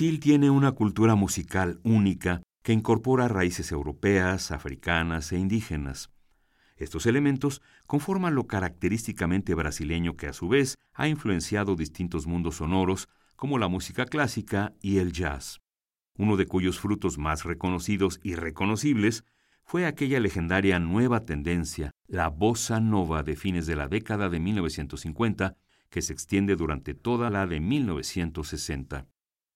Brasil tiene una cultura musical única que incorpora raíces europeas, africanas e indígenas. Estos elementos conforman lo característicamente brasileño que a su vez ha influenciado distintos mundos sonoros como la música clásica y el jazz, uno de cuyos frutos más reconocidos y reconocibles fue aquella legendaria nueva tendencia, la bossa nova de fines de la década de 1950, que se extiende durante toda la de 1960.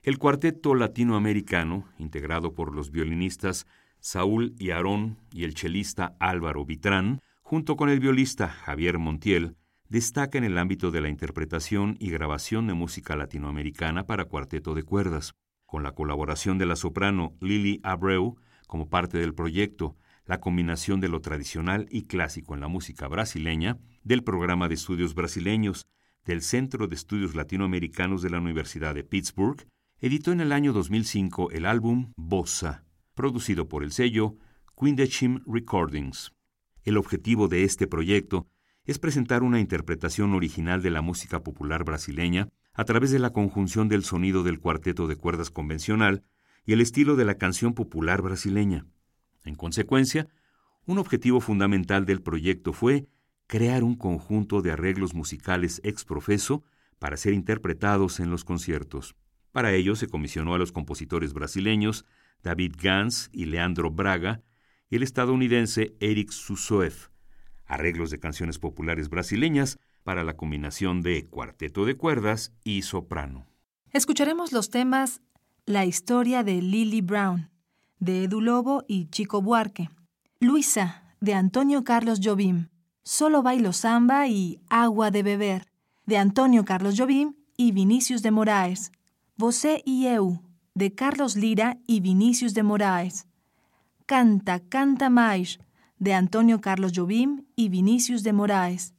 El cuarteto latinoamericano, integrado por los violinistas Saúl y Aarón y el chelista Álvaro Vitrán, junto con el violista Javier Montiel, destaca en el ámbito de la interpretación y grabación de música latinoamericana para cuarteto de cuerdas, con la colaboración de la soprano Lili Abreu como parte del proyecto, la combinación de lo tradicional y clásico en la música brasileña, del programa de estudios brasileños, del Centro de Estudios Latinoamericanos de la Universidad de Pittsburgh editó en el año 2005 el álbum Bossa, producido por el sello Quindechim Recordings. El objetivo de este proyecto es presentar una interpretación original de la música popular brasileña a través de la conjunción del sonido del cuarteto de cuerdas convencional y el estilo de la canción popular brasileña. En consecuencia, un objetivo fundamental del proyecto fue crear un conjunto de arreglos musicales ex profeso para ser interpretados en los conciertos. Para ello se comisionó a los compositores brasileños David Gans y Leandro Braga y el estadounidense Eric Susoev, arreglos de canciones populares brasileñas para la combinación de cuarteto de cuerdas y soprano. Escucharemos los temas La historia de Lily Brown, de Edu Lobo y Chico Buarque, Luisa, de Antonio Carlos Jobim, Solo bailo samba y Agua de beber, de Antonio Carlos Jobim y Vinicius de Moraes, Você y Eu, de Carlos Lira y Vinicius de Moraes. Canta, canta mais, de Antonio Carlos Jobim y Vinicius de Moraes.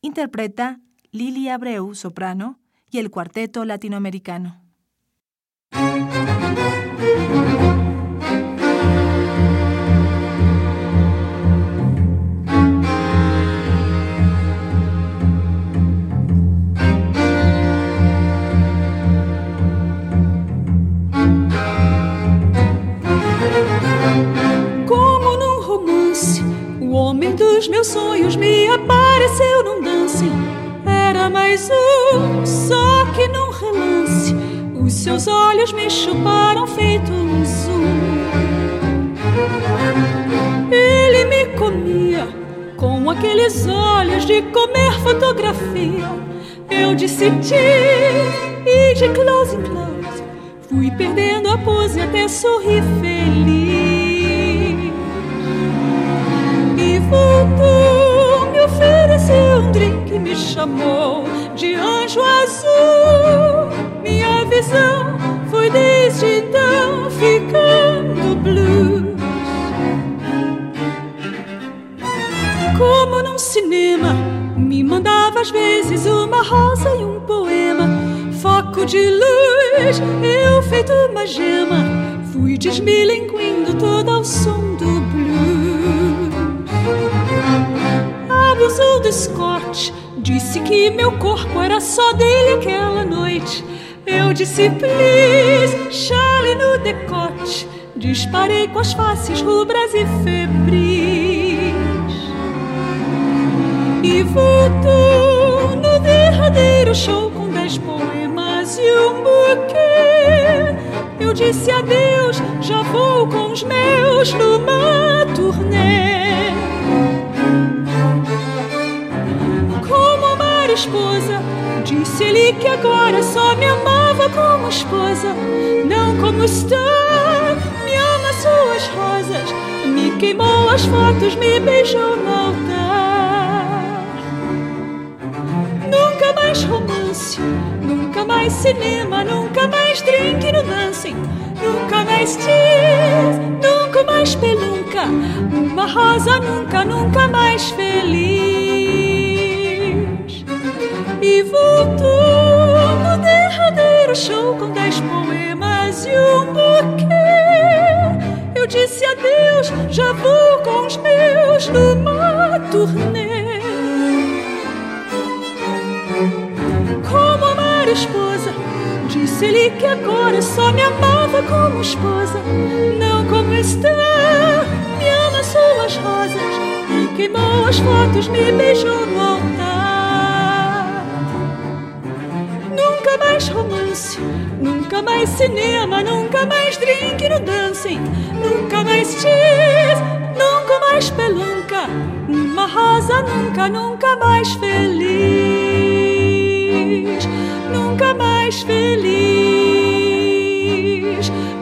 Interpreta Lili Abreu, soprano, y el Cuarteto Latinoamericano. Dos meus sonhos me apareceu num dance. Era mais um, só que num relance. Os seus olhos me chuparam feito um zoom. Ele me comia com aqueles olhos de comer fotografia. Eu decidi e de close em close fui perdendo a pose até sorrir feliz. Me ofereceu um drink, me chamou de anjo azul. Minha visão foi desde então ficando blues. Como num cinema, me mandava às vezes uma rosa e um poema. Foco de luz, eu feito uma gema, fui desmilinguindo todo ao som do abusou do escorte. Disse que meu corpo era só dele aquela noite. Eu disse, please, chale no decote. Disparei com as faces rubras e febris. E voltou no derradeiro show com dez poemas e um buquê. Eu disse adeus, já vou com os meus numa turnê. Esposa Disse ele que agora só me amava como esposa, não como está. Me ama suas rosas, me queimou as fotos, me beijou no altar. Nunca mais romance, nunca mais cinema, nunca mais drink no dancing, nunca mais tears, nunca mais pelunca, uma rosa nunca, nunca mais feliz. E voltou no derradeiro show com dez poemas e um buquê. Eu disse adeus, já vou com os meus numa turnê. Como amar esposa? Disse-lhe que agora só me amava como esposa, não como está. Me ama suas rosas, me queimou as fotos, me beijou no altar. Nunca mais romance, nunca mais cinema, nunca mais drink no dancing, nunca mais cheese, nunca mais pelunca, uma rosa nunca, nunca mais feliz, nunca mais feliz,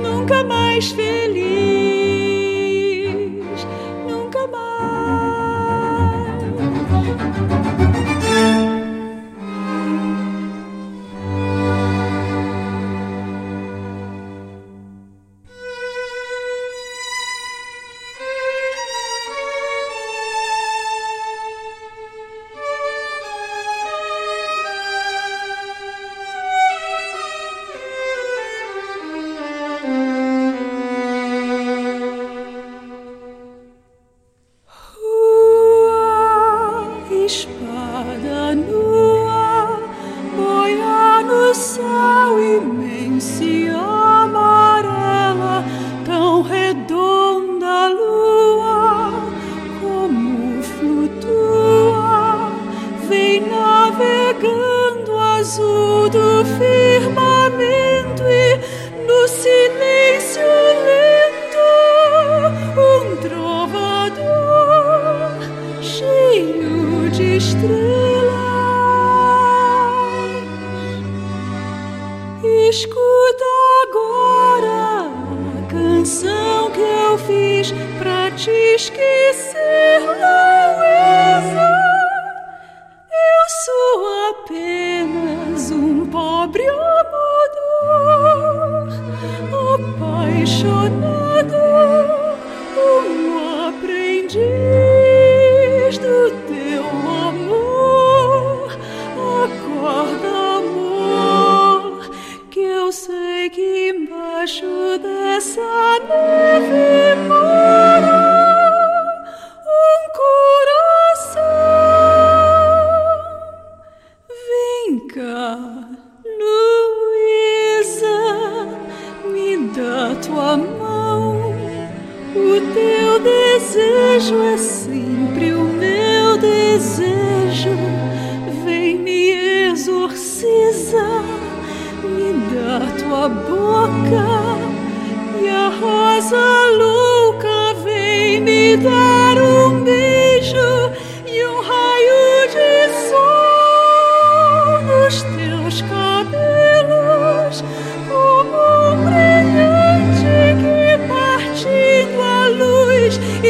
nunca mais feliz, see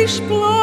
luz explode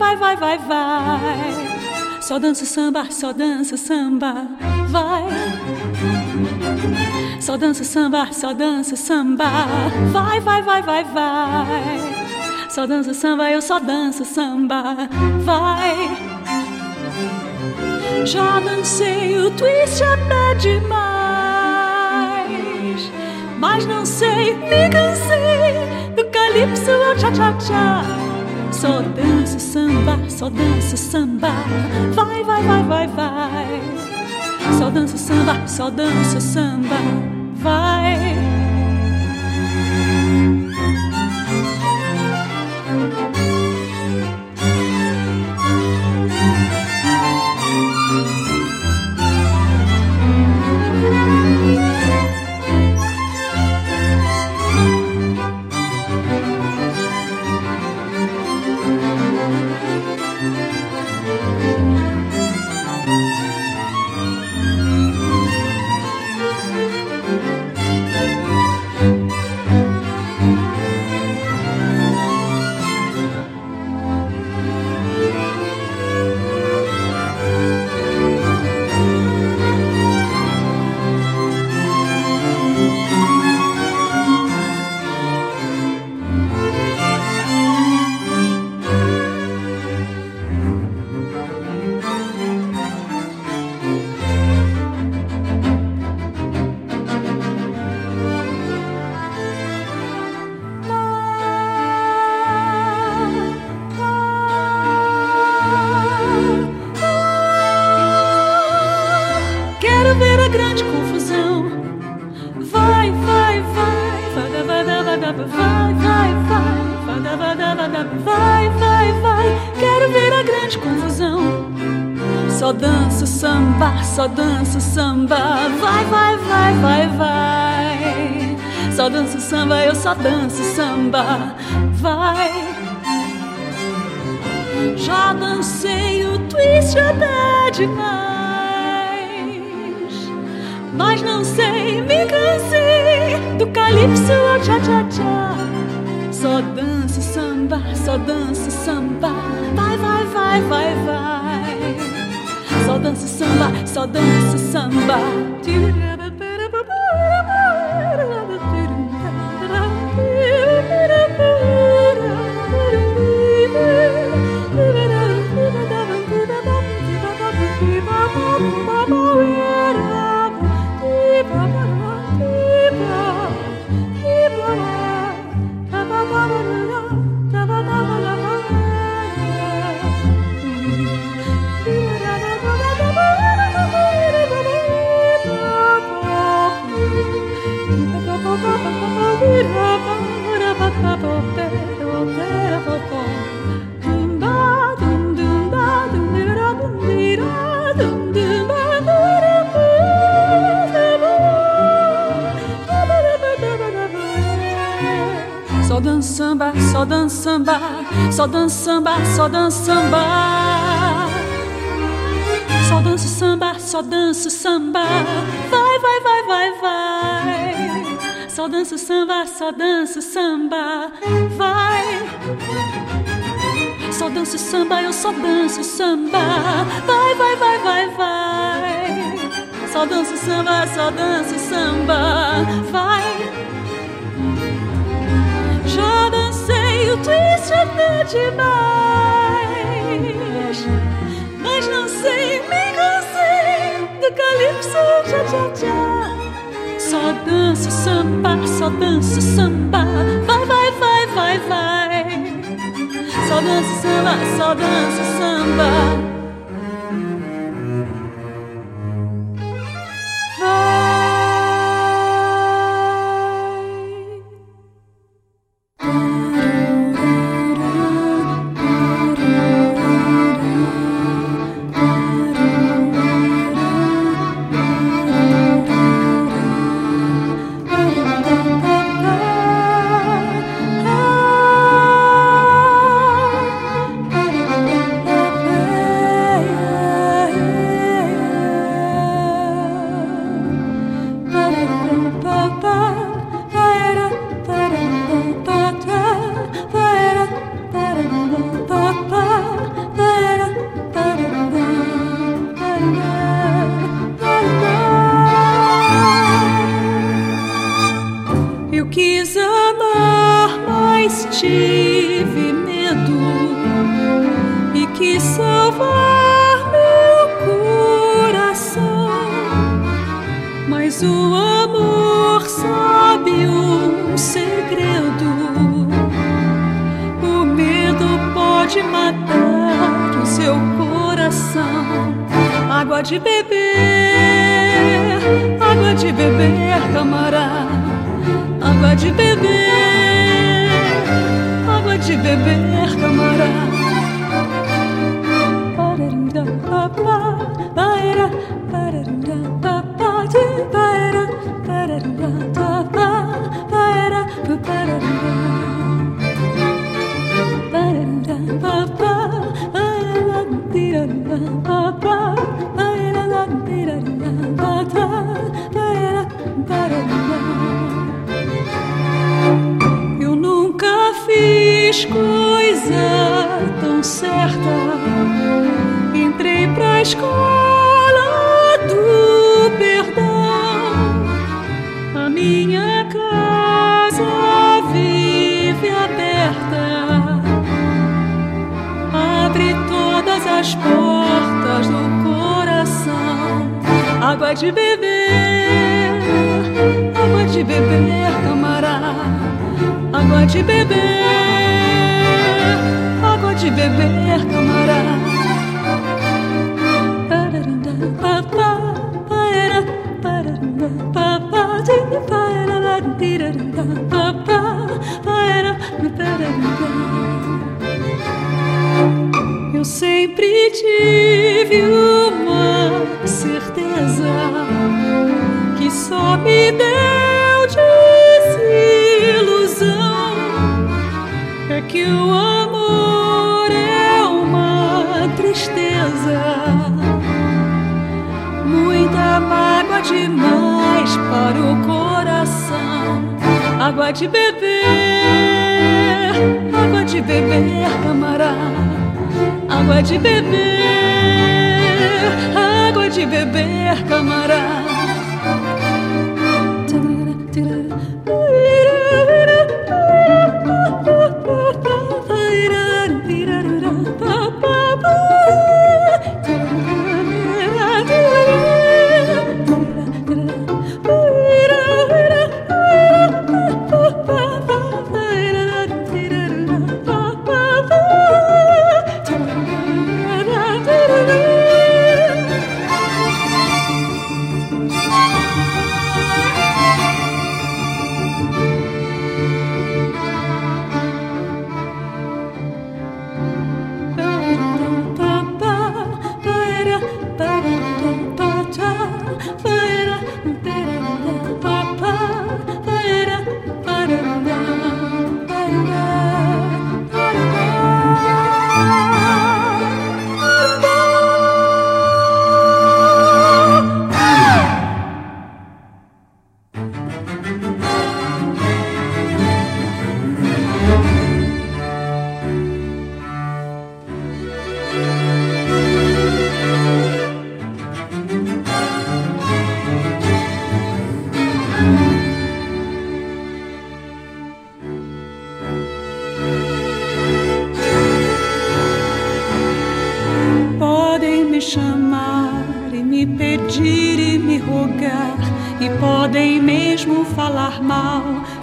vai, vai, vai, vai. Só dança samba, só dança samba, vai. Só dança samba, só dança samba, vai, vai, vai, vai, vai. Só dança samba, eu só danço samba, vai. Já dancei o twist até demais, mas não sei, me cansei calypso ou cha-cha-cha. Só dança samba, só dança samba. Vai, vai, vai, vai, vai. Só dança samba, só dança samba. Vai. Só dança samba, vai, vai, vai, vai, vai. Só dança samba, eu só danço samba, vai. Já dancei o twist até demais, mas não sei, me cansei do calypso ao tcha. Só dança samba, só dança samba, vai, vai, vai, vai, vai. Só dança samba, só dança samba. Só dança samba, só dança samba, só dança samba. Só dança samba, só dança samba. Vai, vai, vai, vai, vai. Só dança samba, só dança samba. Vai. Só dança samba, eu só danço samba. Vai, vai, vai, vai, vai. Só dança samba, só dança samba. Vai. Até demais. Mas não sei, me cansei do calypso, tchá tchá tchá. Só danço samba, só danço samba. Vai, vai, vai, vai, vai. Só danço samba, só danço samba. Água de beber, água de beber, camarada. Água de beber, água de beber, camarada. Coisa tão certa. Entrei pra escola do perdão. A minha casa vive aberta. Abre todas as portas do coração. Água de beber, água de beber, camarada água de beber de beber, camarada. Eu sempre tive uma certeza que só me deu desilusão é que o amor demais para o coração. Água de beber, água de beber, camarada. Água de beber, água de beber, camarada.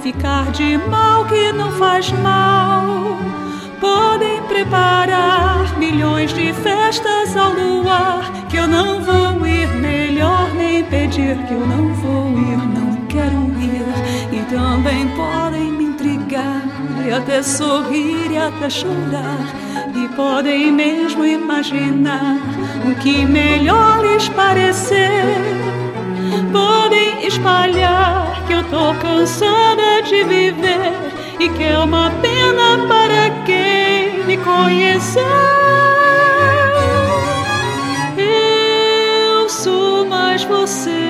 Ficar de mal que não faz mal. Podem preparar milhões de festas ao luar, que eu não vou ir, melhor nem pedir que eu não vou ir, não quero ir. E também podem me intrigar, e até sorrir e até chorar. Podem mesmo imaginar o que melhor lhes parecer podem espalhar que eu tô cansada de viver e que é uma pena para quem me conhecer. Eu sou mais você.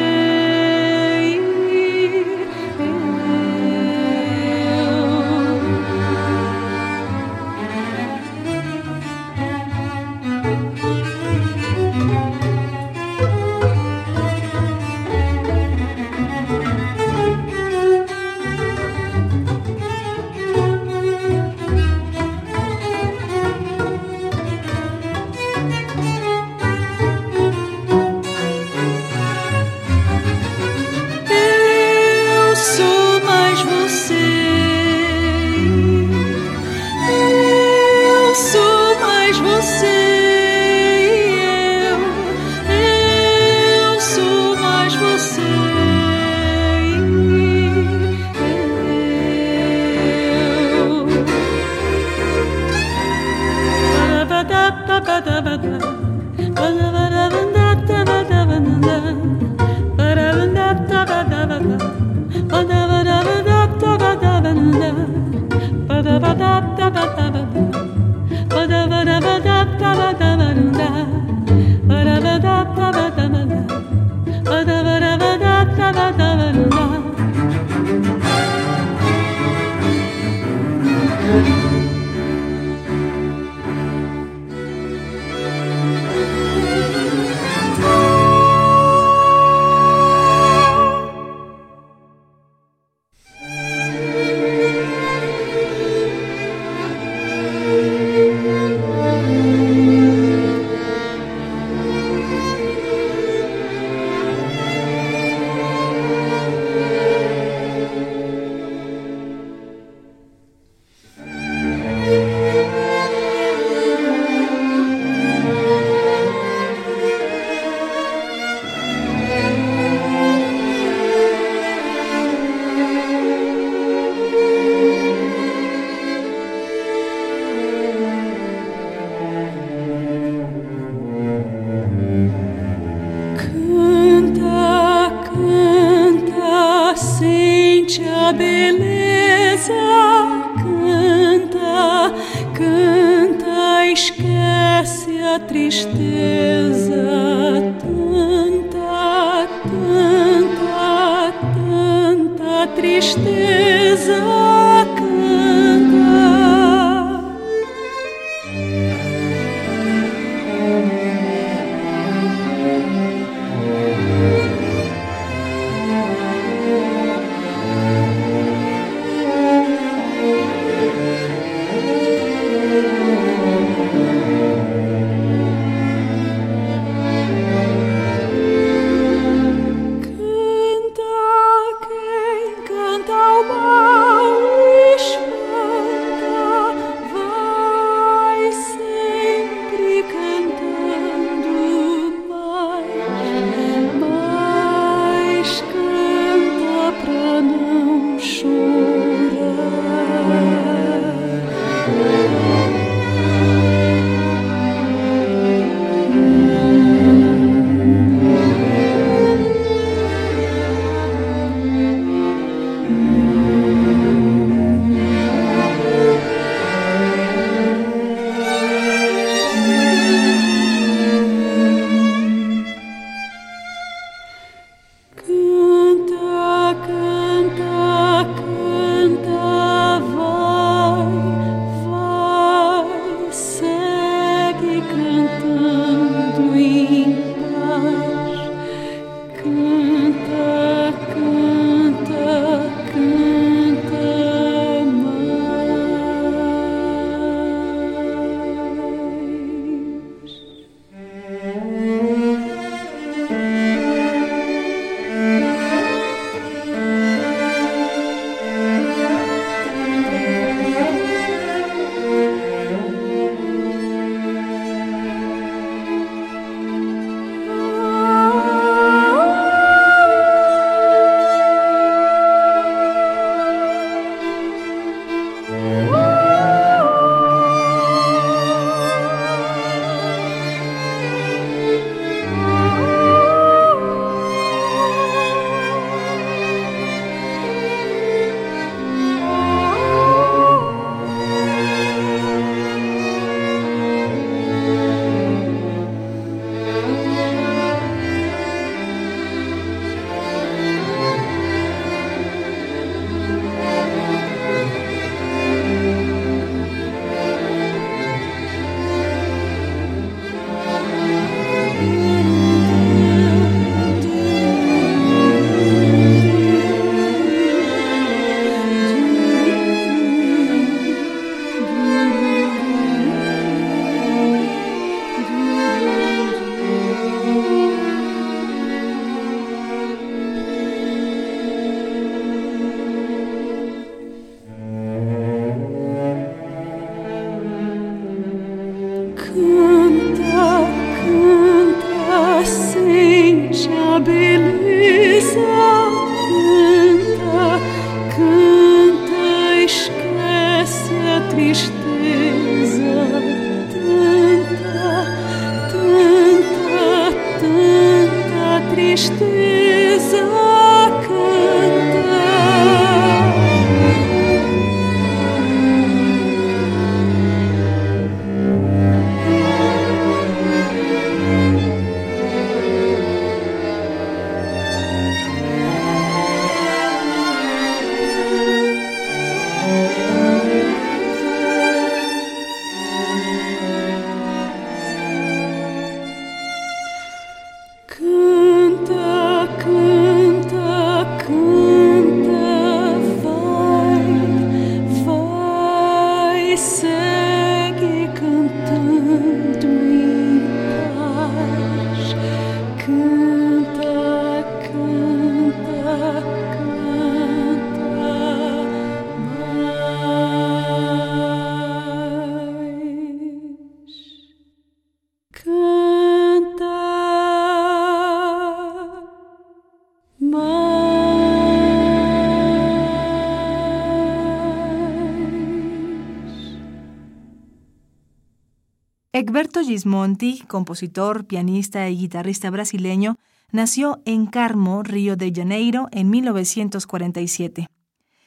Egberto Gismonti, compositor, pianista y guitarrista brasileño, nació en Carmo, Río de Janeiro, en 1947.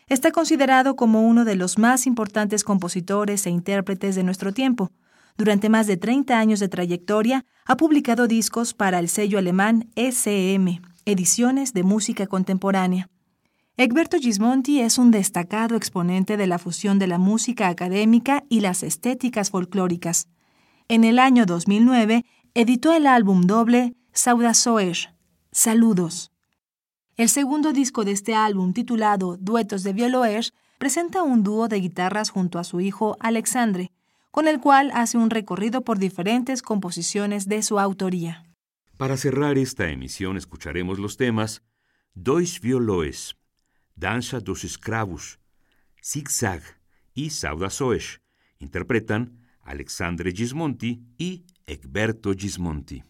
Está considerado como uno de los más importantes compositores e intérpretes de nuestro tiempo. Durante más de 30 años de trayectoria, ha publicado discos para el sello alemán SM, Ediciones de Música Contemporánea. Egberto Gismonti es un destacado exponente de la fusión de la música académica y las estéticas folclóricas. En el año 2009, editó el álbum doble Saudações, Saludos. El segundo disco de este álbum, titulado Duetos de Violoers, presenta un dúo de guitarras junto a su hijo Alexandre, con el cual hace un recorrido por diferentes composiciones de su autoría. Para cerrar esta emisión escucharemos los temas Dois Violoes, Danza dos Escravos, Zig Zag y Saudações. Interpretan Alexandre Gismonti y Egberto Gismonti.